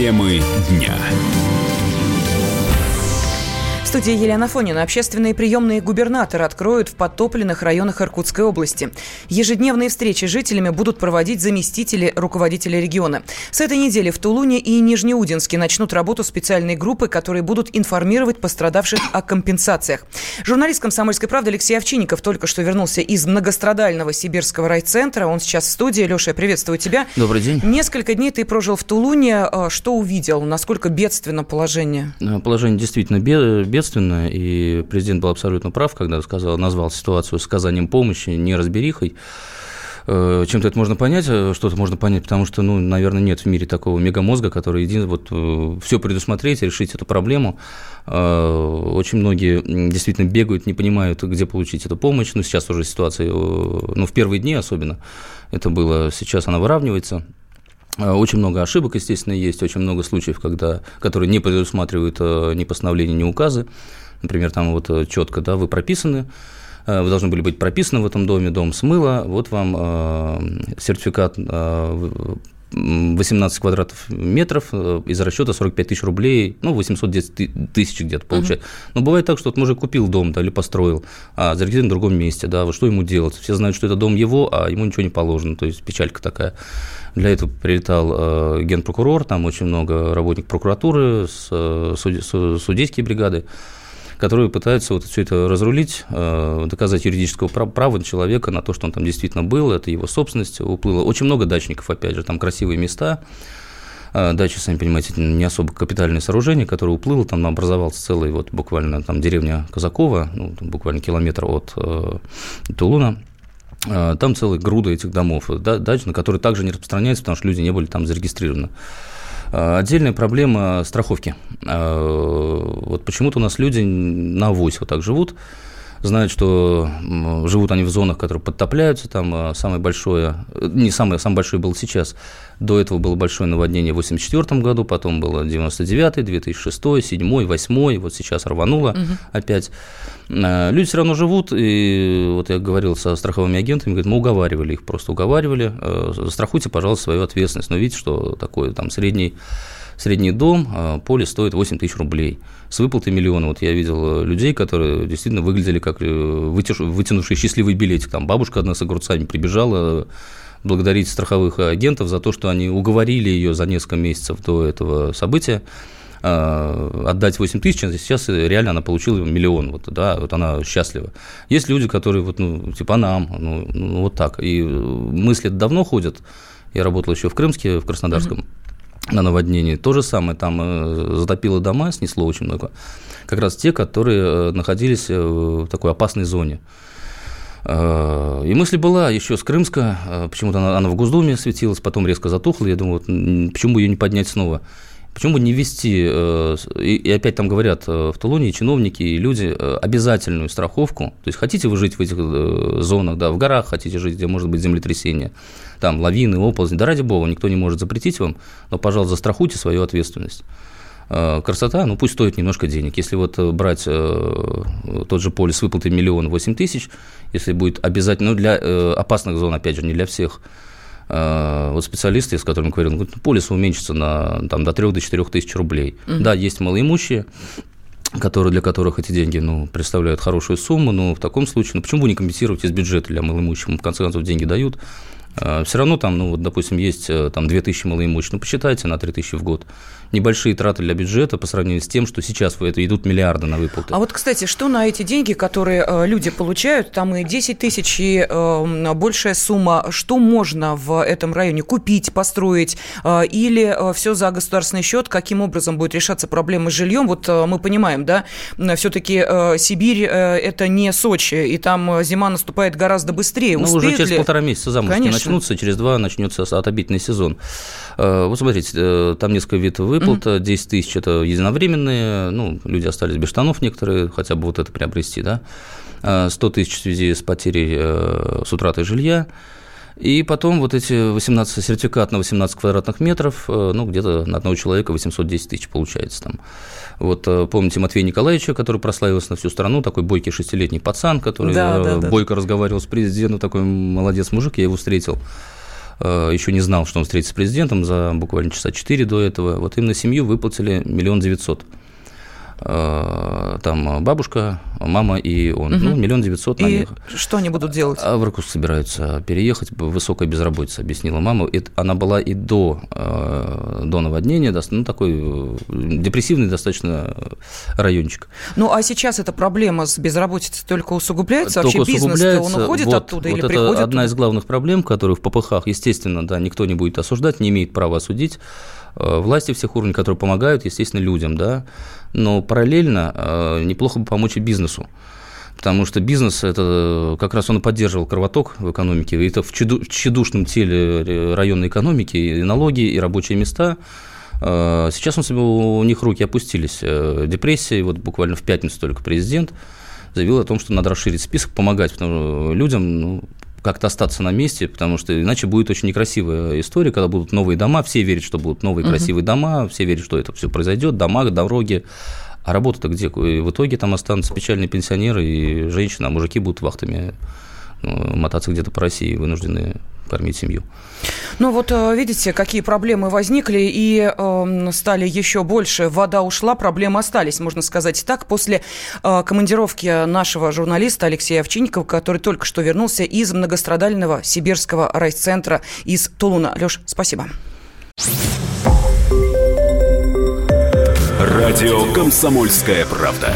Темы дня студии Елена Фонина. Общественные приемные губернаторы откроют в подтопленных районах Иркутской области. Ежедневные встречи с жителями будут проводить заместители руководителя региона. С этой недели в Тулуне и Нижнеудинске начнут работу специальные группы, которые будут информировать пострадавших о компенсациях. Журналист «Комсомольской правды» Алексей Овчинников только что вернулся из многострадального сибирского райцентра. Он сейчас в студии. Леша, я приветствую тебя. Добрый день. Несколько дней ты прожил в Тулуне. А, что увидел? Насколько бедственно положение? Положение действительно бедственно ответственно, и президент был абсолютно прав, когда сказал, назвал ситуацию с оказанием помощи неразберихой. Э, чем-то это можно понять, э, что-то можно понять, потому что, ну, наверное, нет в мире такого мегамозга, который един, вот, э, все предусмотреть, решить эту проблему. Очень многие действительно бегают, не понимают, где получить эту помощь. Ну, сейчас уже ситуация, ну, в первые дни особенно это было, сейчас она выравнивается. Э, очень много ошибок, естественно, есть, очень много случаев, когда, которые не предусматривают э, ни постановления, ни указы. Например, там вот э, четко, да, вы прописаны, вы должны были быть прописаны в этом доме, дом смыло, вот вам сертификат 18 квадратов метров э, из расчета 45 тысяч рублей, ну, 810 тысяч где-то получается. Uh-huh. Но бывает так, что вот мужик купил дом, да, или построил, а зарегистрирован в другом месте, да, вот что ему делать? Все знают, что это дом его, а ему ничего не положено, то есть печалька такая. Для этого прилетал э, генпрокурор, там очень много работников прокуратуры, с, э, суд, судейские бригады которые пытаются вот все это разрулить, э, доказать юридического права человека на то, что он там действительно был, это его собственность уплыла. Очень много дачников, опять же, там красивые места, э, Дачи, сами понимаете, не особо капитальное сооружение, которое уплыло, там образовался целый, вот буквально там деревня Казакова, ну, буквально километр от э, Тулуна, э, там целая груда этих домов, да, дач, на которые также не распространяется, потому что люди не были там зарегистрированы. Э, отдельная проблема страховки. Э, вот почему-то у нас люди на авось вот так живут, знают, что живут они в зонах, которые подтопляются, там э, самое большое, не самое, самое большое было сейчас, до этого было большое наводнение в 1984 году, потом было 99 2006 2007 2008 вот сейчас рвануло угу. опять. Э, люди все равно живут, и вот я говорил со страховыми агентами, говорят, мы уговаривали их, просто уговаривали, э, застрахуйте, пожалуйста, свою ответственность. Но видите, что такое там средний средний дом, а поле стоит 8 тысяч рублей. С выплатой миллиона. Вот я видел людей, которые действительно выглядели как вытянувшие счастливый билетик. Там бабушка одна с огурцами прибежала благодарить страховых агентов за то, что они уговорили ее за несколько месяцев до этого события отдать 8 тысяч, а сейчас реально она получила миллион, вот, да, вот она счастлива. Есть люди, которые, вот, ну, типа нам, ну, ну вот так, и мысли давно ходят, я работал еще в Крымске, в Краснодарском, mm-hmm. На наводнении, то же самое, там э, затопило дома, снесло очень много, как раз те, которые э, находились э, в такой опасной зоне. И мысль была еще с Крымска, почему-то она, она в Госдуме светилась, потом резко затухла, я думаю, вот, почему ее не поднять снова. Почему бы не ввести, э, и опять там говорят э, в Тулуне чиновники и люди, э, обязательную страховку, то есть хотите вы жить в этих зонах, да, в горах хотите жить, где может быть землетрясение, там лавины, оползни, да ради бога, никто не может запретить вам, но, пожалуйста, застрахуйте свою ответственность. Красота, ну пусть стоит немножко денег. Если вот брать тот же полис с выплатой миллион восемь тысяч, если будет обязательно, ну для опасных зон, опять же, не для всех, вот специалисты, с которыми говорил, говорят, «Ну, полис уменьшится на, там, до 3 до 4 тысяч рублей. Угу. Да, есть малоимущие, которые, для которых эти деньги ну, представляют хорошую сумму, но в таком случае, ну почему бы не компенсировать из бюджета для малоимущих? В конце концов, деньги дают. Э, Все равно там, ну, вот, допустим, есть э, там 2000 малоимущих, ну, посчитайте на 3000 в год. Небольшие траты для бюджета по сравнению с тем, что сейчас это идут миллиарды на выплаты. А вот, кстати, что на эти деньги, которые э, люди получают, там и 10 тысяч, и э, большая сумма, что можно в этом районе купить, построить, э, или э, все за государственный счет, каким образом будет решаться проблема с жильем? Вот э, мы понимаем, да, все-таки э, Сибирь э, это не Сочи, и там зима наступает гораздо быстрее. Ну, уже через ли? полтора месяца заморозки Конечно начнутся, через два начнется отопительный сезон. Э, вот смотрите, э, там несколько видов выплат, угу. 10 тысяч – это единовременные, ну, люди остались без штанов некоторые, хотя бы вот это приобрести, да, 100 э, тысяч в связи с потерей, с утратой жилья, и потом вот эти 18 сертификат на 18 квадратных метров, ну, где-то на одного человека 810 тысяч получается там. Вот помните Матвея Николаевича, который прославился на всю страну, такой бойкий шестилетний пацан, который да, да, да. бойко разговаривал с президентом, такой молодец мужик, я его встретил. еще не знал, что он встретится с президентом за буквально часа четыре до этого. Вот им на семью выплатили миллион девятьсот. Э, там бабушка, мама и он. Угу. Ну, миллион девятьсот на И что они будут делать? А в Иркутск собираются переехать. Высокая безработица, объяснила мама. Это, она была и до, э, до наводнения, ну, такой э, депрессивный достаточно райончик. Ну, а сейчас эта проблема с безработицей только усугубляется? Только Вообще бизнес он уходит вот, оттуда вот или это приходит одна туда? из главных проблем, которые в ППХ, естественно, да, никто не будет осуждать, не имеет права осудить. Власти всех уровней, которые помогают, естественно, людям, да, но параллельно э, неплохо бы помочь и бизнесу. Потому что бизнес, это как раз он и поддерживал кровоток в экономике. И это в тщедушном теле районной экономики и налоги, и рабочие места. Э, сейчас он у них руки опустились. Э, депрессия, вот буквально в пятницу только президент заявил о том, что надо расширить список, помогать людям, ну, как-то остаться на месте, потому что иначе будет очень некрасивая история, когда будут новые дома, все верят, что будут новые угу. красивые дома, все верят, что это все произойдет, дома, дороги, а работа-то где? И в итоге там останутся печальные пенсионеры и женщины, а мужики будут вахтами мотаться где-то по России, вынуждены кормить семью. Ну вот э, видите, какие проблемы возникли и э, стали еще больше. Вода ушла, проблемы остались, можно сказать так. После э, командировки нашего журналиста Алексея Овчинникова, который только что вернулся из многострадального сибирского райцентра из Тулуна. Леш, спасибо. Радио «Комсомольская правда».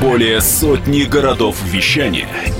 Более сотни городов вещания –